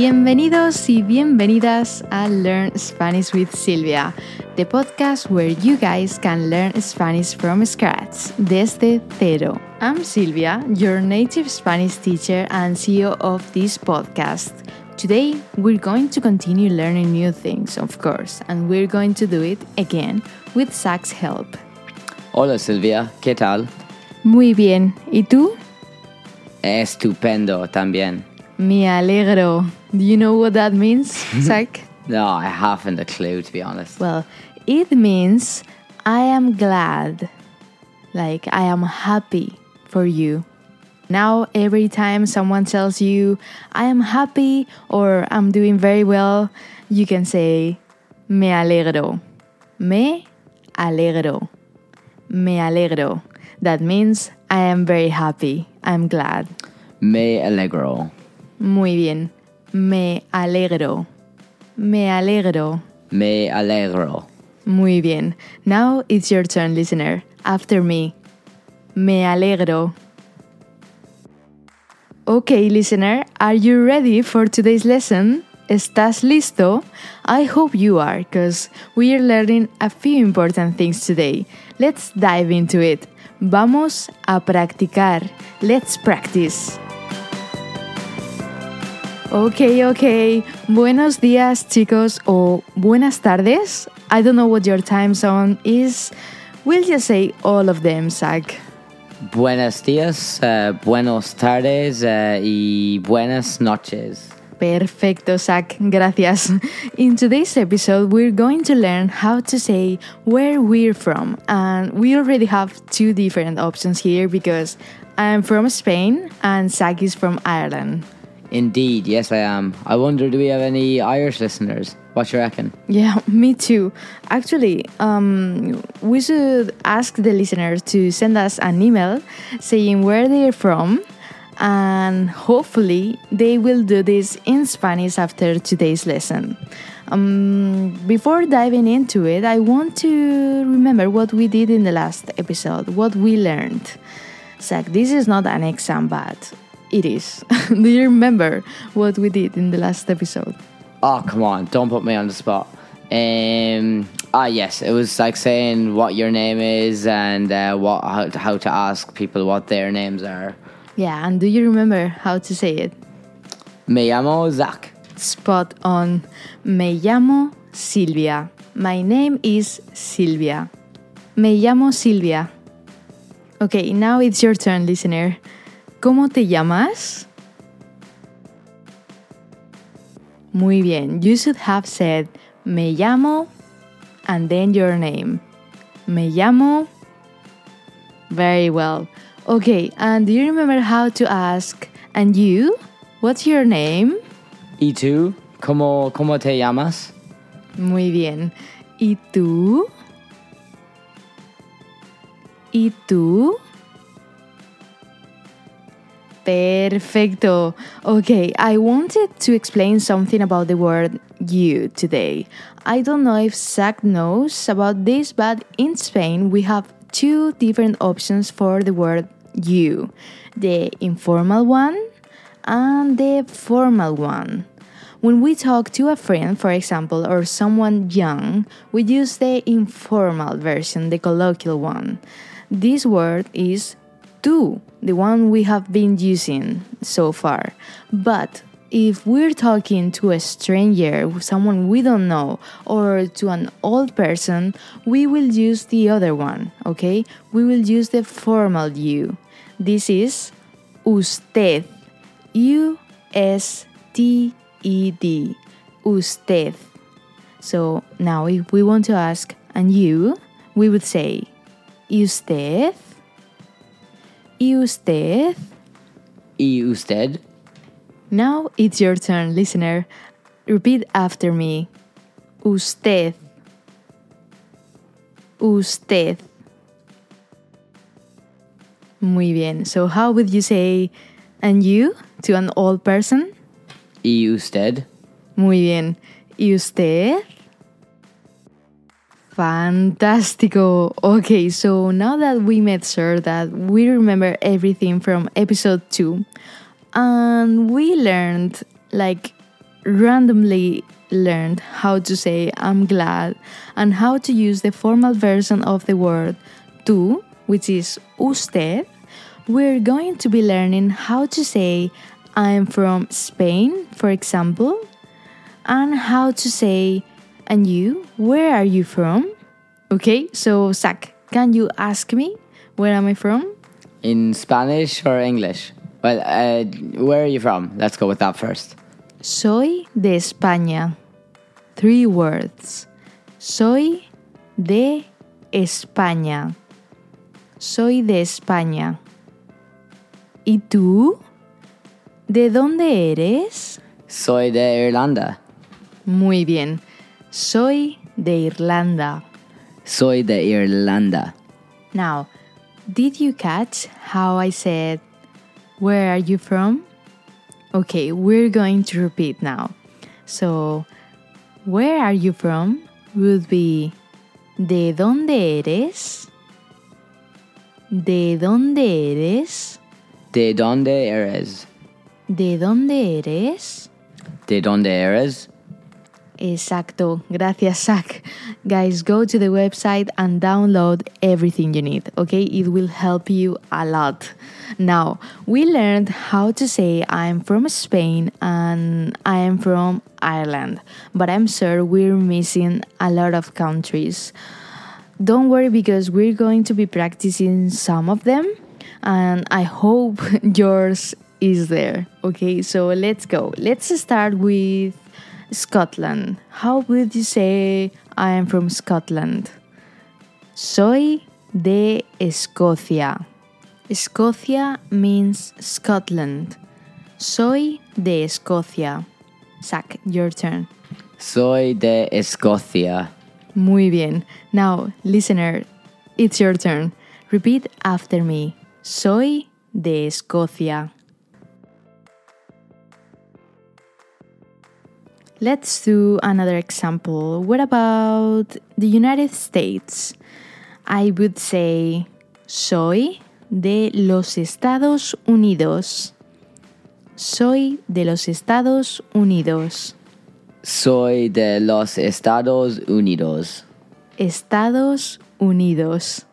Bienvenidos y bienvenidas a Learn Spanish with Silvia, the podcast where you guys can learn Spanish from scratch, desde cero. I'm Silvia, your native Spanish teacher and CEO of this podcast. Today, we're going to continue learning new things, of course, and we're going to do it again with Zach's help. Hola Silvia, ¿qué tal? Muy bien, ¿y tú? Estupendo también. Me alegro. Do you know what that means, Zach? No, I haven't a clue to be honest. well, it means I am glad. Like, I am happy for you. Now, every time someone tells you, I am happy or I'm doing very well, you can say, Me alegro. Me alegro. Me alegro. That means I am very happy. I'm glad. Me alegro. Muy bien. Me alegro. Me alegro. Me alegro. Muy bien. Now it's your turn, listener. After me. Me alegro. Okay, listener, are you ready for today's lesson? ¿Estás listo? I hope you are, because we are learning a few important things today. Let's dive into it. Vamos a practicar. Let's practice. Ok, ok. Buenos días, chicos, o buenas tardes. I don't know what your time zone is. We'll just say all of them, Zach. Buenos días, uh, buenos tardes uh, y buenas noches. Perfecto, Zach. Gracias. In today's episode, we're going to learn how to say where we're from. And we already have two different options here because I'm from Spain and Zach is from Ireland. Indeed, yes I am. I wonder do we have any Irish listeners? What you reckon? Yeah, me too. Actually, um, we should ask the listeners to send us an email saying where they're from, and hopefully they will do this in Spanish after today's lesson. Um, before diving into it, I want to remember what we did in the last episode, what we learned. Zach, this is not an exam, but it is. do you remember what we did in the last episode? Oh, come on, don't put me on the spot. Um, ah, yes, it was like saying what your name is and uh, what how, how to ask people what their names are. Yeah, and do you remember how to say it? Me llamo Zach. Spot on. Me llamo Silvia. My name is Silvia. Me llamo Silvia. Okay, now it's your turn, listener. ¿Cómo te llamas? Muy bien. You should have said me llamo and then your name. Me llamo. Very well. Okay, and do you remember how to ask, and you? What's your name? ¿Y tú? ¿Cómo, cómo te llamas? Muy bien. ¿Y tú? ¿Y tú? Perfecto. Okay, I wanted to explain something about the word you today. I don't know if Zach knows about this, but in Spain we have two different options for the word you the informal one and the formal one. When we talk to a friend, for example, or someone young, we use the informal version, the colloquial one. This word is tú, the one we have been using so far. But if we're talking to a stranger, someone we don't know, or to an old person, we will use the other one, okay? We will use the formal you. This is usted. U S T E D. Usted. So now if we want to ask, and you, we would say, usted. ¿Y usted? ¿Y usted? Now it's your turn, listener. Repeat after me. Usted. Usted. Muy bien. So, how would you say, and you, to an old person? ¿Y usted? Muy bien. ¿Y usted? Fantástico. Okay, so now that we made sure that we remember everything from episode 2, and we learned like randomly learned how to say I'm glad and how to use the formal version of the word tú, which is usted, we're going to be learning how to say I'm from Spain, for example, and how to say and you, where are you from? Okay, so Zach, can you ask me where am I from? In Spanish or English? Well, uh, where are you from? Let's go with that first. Soy de España. Three words. Soy de España. Soy de España. ¿Y tú? ¿De dónde eres? Soy de Irlanda. Muy bien. Soy de Irlanda. Soy de Irlanda. Now, did you catch how I said, Where are you from? Okay, we're going to repeat now. So, where are you from would be ¿De dónde eres? ¿De dónde eres? ¿De dónde eres? ¿De dónde eres? ¿De dónde eres? Exacto. Gracias, Zach. Guys, go to the website and download everything you need, okay? It will help you a lot. Now, we learned how to say I'm from Spain and I am from Ireland, but I'm sure we're missing a lot of countries. Don't worry because we're going to be practicing some of them and I hope yours is there. Okay, so let's go. Let's start with Scotland. How would you say I am from Scotland? Soy de Escocia. Escocia means Scotland. Soy de Escocia. Zach, your turn. Soy de Escocia. Muy bien. Now, listener, it's your turn. Repeat after me. Soy de Escocia. Let's do another example. What about the United States? I would say soy de los Estados Unidos. Soy de los Estados Unidos. Soy de los Estados Unidos. Estados Unidos.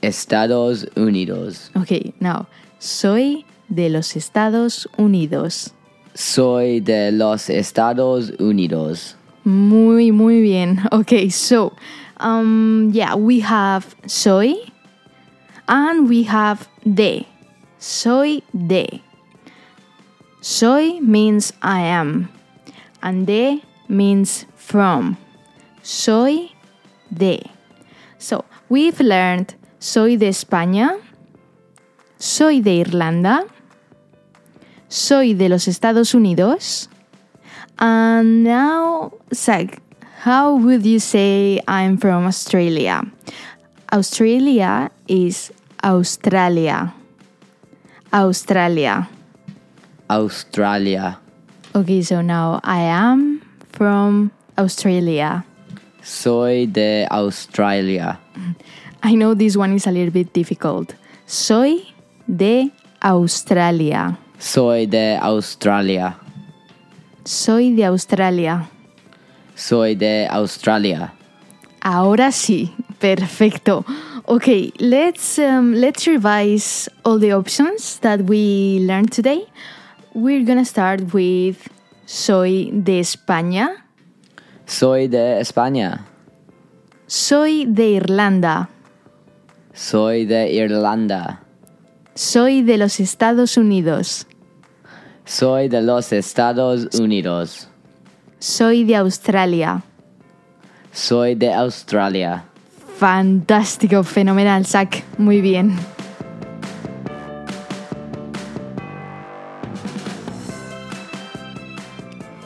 Estados Unidos. Okay, now, soy de los Estados Unidos. Soy de los Estados Unidos. Muy, muy bien. Okay, so, um, yeah, we have soy and we have de. Soy de. Soy means I am, and de means from. Soy de. So, we've learned soy de España, soy de Irlanda, soy de los Estados Unidos. And now, Zach, how would you say I'm from Australia? Australia is Australia. Australia. Australia. Okay, so now I am from Australia. Soy de Australia. I know this one is a little bit difficult. Soy de Australia. Soy de Australia. Soy de Australia. Soy de Australia. Ahora sí, perfecto. Okay, let's um, let's revise all the options that we learned today. We're gonna start with soy de España, Soy de España. soy de Irlanda, Soy de Irlanda. soy de los Estados Unidos, Soy de los Estados Unidos. soy de Australia. Soy de Australia. Fantástico, fenomenal, Zach. Muy bien.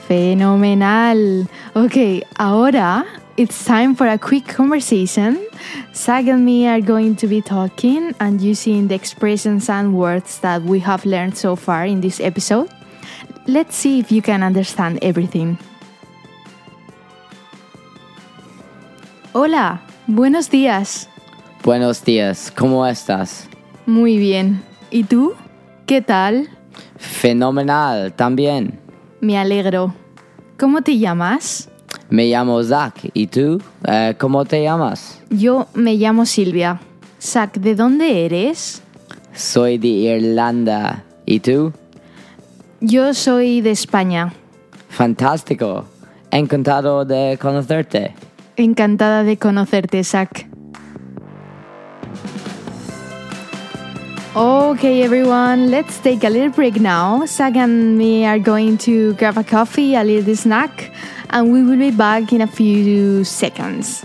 Fenomenal. Okay, ahora it's time for a quick conversation. Zach and me are going to be talking and using the expressions and words that we have learned so far in this episode. Let's see if you can understand everything. Hola, buenos días. Buenos días. ¿Cómo estás? Muy bien. ¿Y tú? ¿Qué tal? Fenomenal. También. Me alegro. ¿Cómo te llamas? Me llamo Zach. ¿Y tú? Eh, ¿Cómo te llamas? Yo me llamo Silvia. Zach, ¿de dónde eres? Soy de Irlanda. ¿Y tú? Yo soy de España. Fantástico. Encantado de conocerte. Encantada de conocerte, Zach. Okay, everyone, let's take a little break now. Zach and me are going to grab a coffee, a little snack, and we will be back in a few seconds.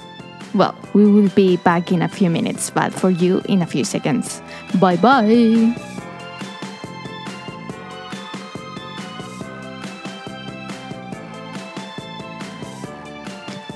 Well, we will be back in a few minutes, but for you, in a few seconds. Bye bye.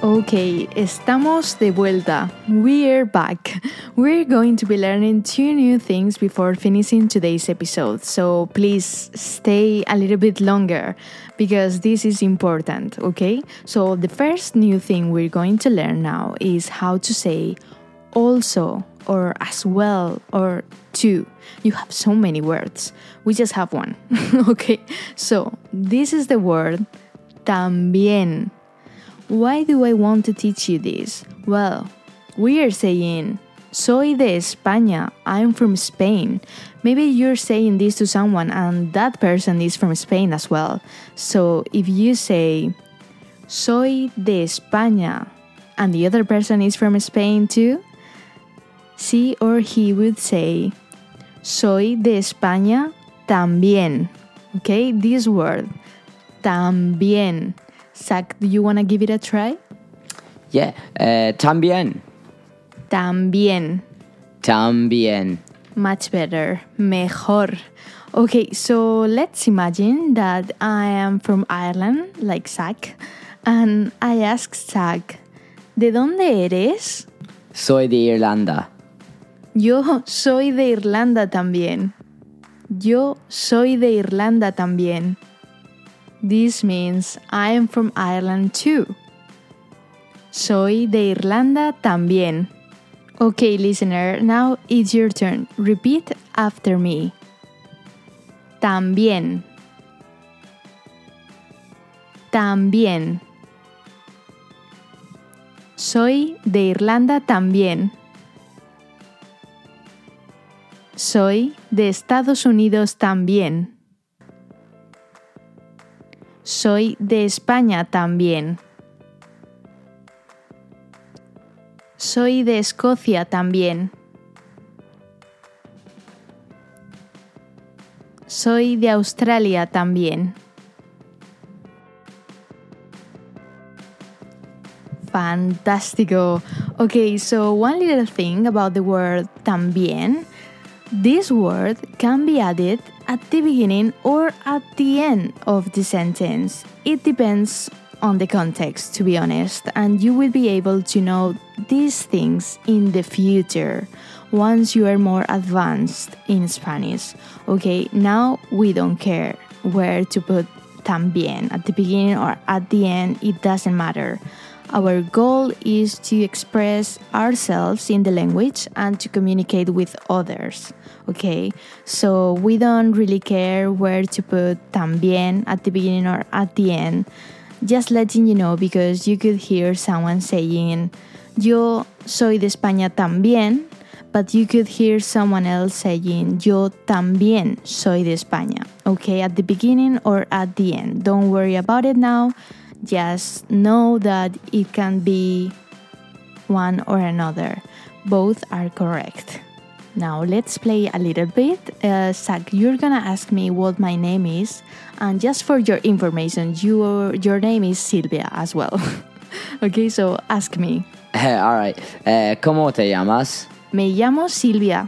Okay, estamos de vuelta. We're back. We're going to be learning two new things before finishing today's episode, so please stay a little bit longer because this is important, okay? So, the first new thing we're going to learn now is how to say also or as well or to. You have so many words. We just have one, okay? So, this is the word también. Why do I want to teach you this? Well, we are saying, Soy de España, I'm from Spain. Maybe you're saying this to someone and that person is from Spain as well. So if you say, Soy de España, and the other person is from Spain too, she or he would say, Soy de España también. Okay, this word, también. Zach, do you want to give it a try? Yeah. Uh, también. También. También. Much better. Mejor. Okay, so let's imagine that I am from Ireland, like Zach, and I ask Zach, ¿de dónde eres? Soy de Irlanda. Yo soy de Irlanda también. Yo soy de Irlanda también. This means I am from Ireland too. Soy de Irlanda también. Okay, listener, now it's your turn. Repeat after me. También. También. Soy de Irlanda también. Soy de Estados Unidos también. Soy de España también. Soy de Escocia también. Soy de Australia también. Fantástico. Okay, so one little thing about the word también. This word can be added at the beginning or at the end of the sentence. It depends on the context, to be honest, and you will be able to know these things in the future once you are more advanced in Spanish. Okay, now we don't care where to put también at the beginning or at the end, it doesn't matter. Our goal is to express ourselves in the language and to communicate with others. Okay, so we don't really care where to put también at the beginning or at the end. Just letting you know because you could hear someone saying, Yo soy de España también, but you could hear someone else saying, Yo también soy de España. Okay, at the beginning or at the end. Don't worry about it now just know that it can be one or another. Both are correct. Now let's play a little bit. Uh, Zach, you're gonna ask me what my name is, and just for your information, your your name is Silvia as well. okay, so ask me. All right. Uh, ¿Cómo te llamas? Me llamo Silvia.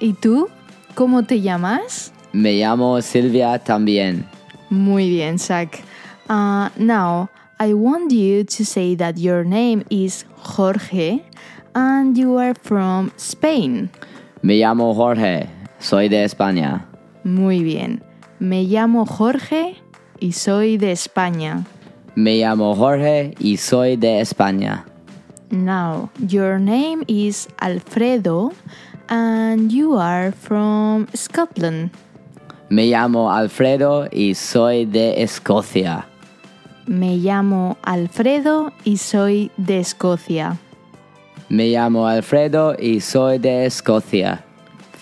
¿Y tú? ¿Cómo te llamas? Me llamo Silvia también. Muy bien, Zach. Uh, now, I want you to say that your name is Jorge and you are from Spain. Me llamo Jorge. Soy de España. Muy bien. Me llamo Jorge y soy de España. Me llamo Jorge y soy de España. Now, your name is Alfredo and you are from Scotland. Me llamo Alfredo y soy de Escocia. Me llamo Alfredo y soy de Escocia. Me llamo Alfredo y soy de Escocia.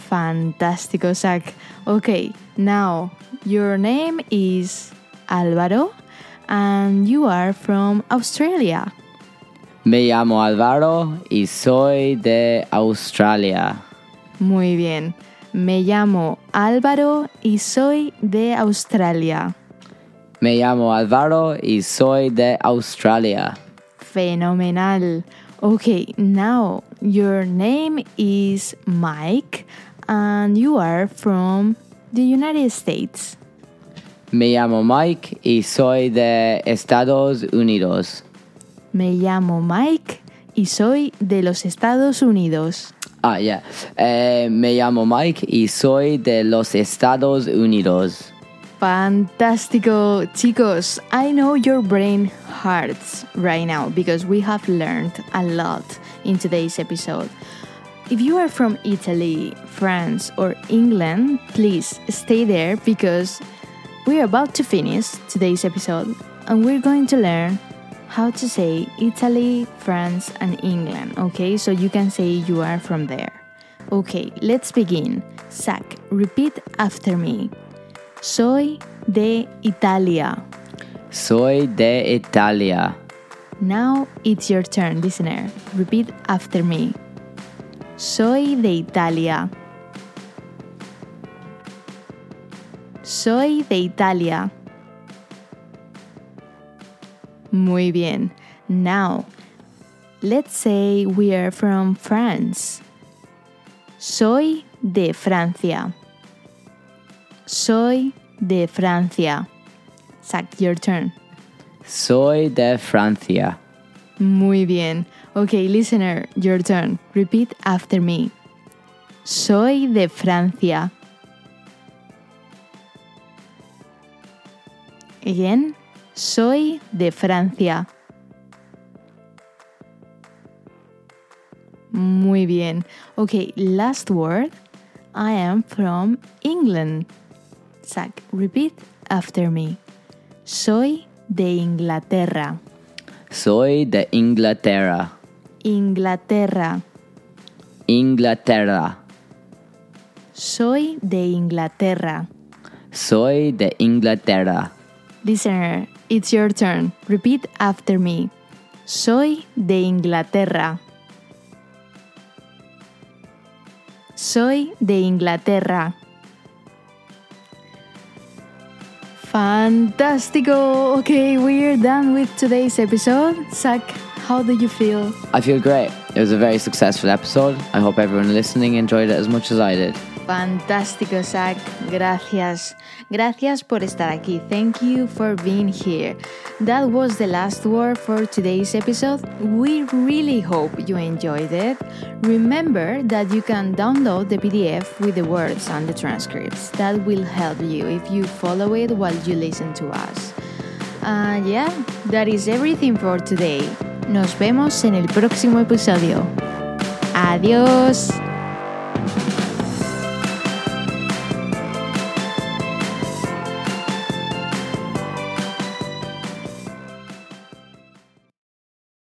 Fantástico, Zach. Okay, now your name is Álvaro and you are from Australia. Me llamo Álvaro y soy de Australia. Muy bien. Me llamo Álvaro y soy de Australia. Me llamo Álvaro y soy de Australia. Fenomenal. Okay, now your name is Mike and you are from the United States. Me llamo Mike y soy de Estados Unidos. Me llamo Mike y soy de los Estados Unidos. Ah, yeah. Eh, me llamo Mike y soy de los Estados Unidos. Fantástico, chicos. I know your brain hurts right now because we have learned a lot in today's episode. If you are from Italy, France, or England, please stay there because we're about to finish today's episode and we're going to learn how to say Italy, France, and England, okay? So you can say you are from there. Okay, let's begin. Zach, repeat after me. Soy de Italia. Soy de Italia. Now it's your turn, listener. Repeat after me. Soy de Italia. Soy de Italia. Muy bien. Now, let's say we are from France. Soy de Francia. Soy de Francia. Zach, your turn. Soy de Francia. Muy bien. Okay, listener, your turn. Repeat after me. Soy de Francia. Again. Soy de Francia. Muy bien. Okay, last word. I am from England. Repeat after me. Soy de Inglaterra. Soy de Inglaterra. Inglaterra. Inglaterra. Soy de Inglaterra. Soy de Inglaterra. Listener, it's your turn. Repeat after me. Soy de Inglaterra. Soy de Inglaterra. Fantastico! Okay, we're done with today's episode. Zach, how do you feel? I feel great. It was a very successful episode. I hope everyone listening enjoyed it as much as I did. Fantástico, Zach. Gracias. Gracias por estar aquí. Thank you for being here. That was the last word for today's episode. We really hope you enjoyed it. Remember that you can download the PDF with the words and the transcripts. That will help you if you follow it while you listen to us. Uh, yeah, that is everything for today. Nos vemos en el próximo episodio. Adiós.